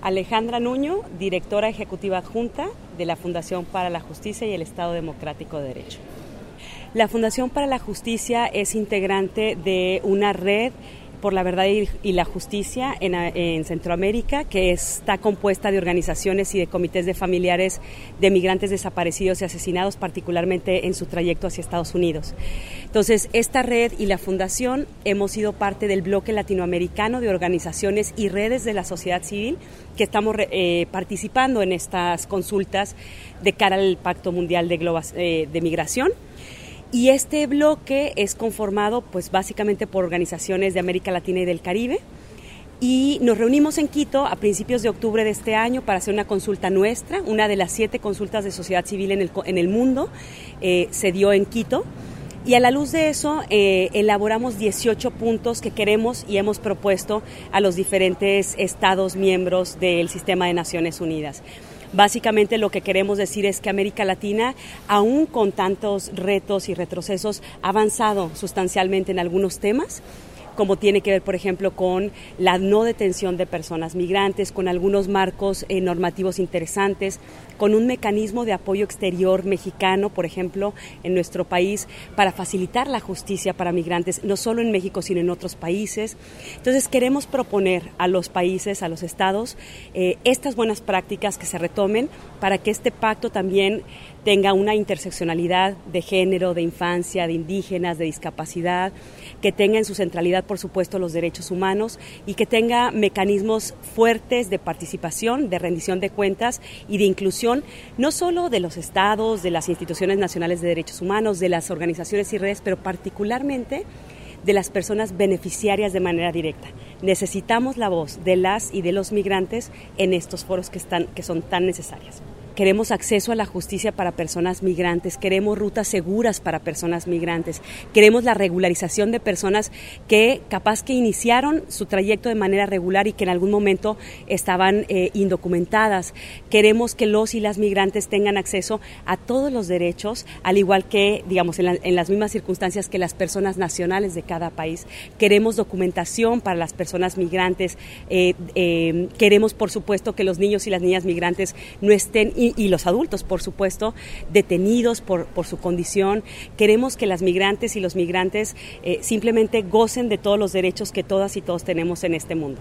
Alejandra Nuño, directora ejecutiva adjunta de la Fundación para la Justicia y el Estado Democrático de Derecho. La Fundación para la Justicia es integrante de una red por la verdad y, la justicia en, Centroamérica, que está compuesta de organizaciones y de comités de familiares de migrantes desaparecidos y asesinados, particularmente en su trayecto hacia Estados Unidos. Entonces, esta red y la fundación hemos sido parte del bloque latinoamericano de organizaciones y redes de la sociedad civil que estamos eh, participando en estas consultas de cara al Pacto Mundial de, eh, de Migración y este bloque es conformado pues básicamente por organizaciones de América Latina y del Caribe. Y nos reunimos en Quito a principios de octubre de este año para hacer una consulta nuestra, una de las siete consultas de sociedad civil en el, en el mundo, eh, se dio en Quito. Y a la luz de eso, eh, elaboramos 18 puntos que queremos y hemos propuesto a los diferentes estados miembros del sistema de Naciones Unidas. Básicamente lo que queremos decir es que América Latina, aún con tantos retos y retrocesos, ha avanzado sustancialmente en algunos temas como tiene que ver, por ejemplo, con la no detención de personas migrantes, con algunos marcos eh, normativos interesantes, con un mecanismo de apoyo exterior mexicano, por ejemplo, en nuestro país, para facilitar la justicia para migrantes, no solo en México, sino en otros países. Entonces, queremos proponer a los países, a los estados, eh, estas buenas prácticas que se retomen para que este pacto también tenga una interseccionalidad de género, de infancia, de indígenas, de discapacidad, que tenga en su centralidad, por supuesto, los derechos humanos y que tenga mecanismos fuertes de participación, de rendición de cuentas y de inclusión, no solo de los estados, de las instituciones nacionales de derechos humanos, de las organizaciones y redes, pero particularmente de las personas beneficiarias de manera directa. Necesitamos la voz de las y de los migrantes en estos foros que, están, que son tan necesarias. Queremos acceso a la justicia para personas migrantes, queremos rutas seguras para personas migrantes, queremos la regularización de personas que capaz que iniciaron su trayecto de manera regular y que en algún momento estaban eh, indocumentadas. Queremos que los y las migrantes tengan acceso a todos los derechos, al igual que, digamos, en, las mismas circunstancias que las personas nacionales de cada país. Queremos documentación para las personas migrantes. Eh, eh, queremos, por supuesto, que los niños y las niñas migrantes no estén y, los adultos, por supuesto, detenidos por, por, su condición. Queremos que las migrantes y los migrantes eh, simplemente gocen de todos los derechos que todas y todos tenemos en este mundo.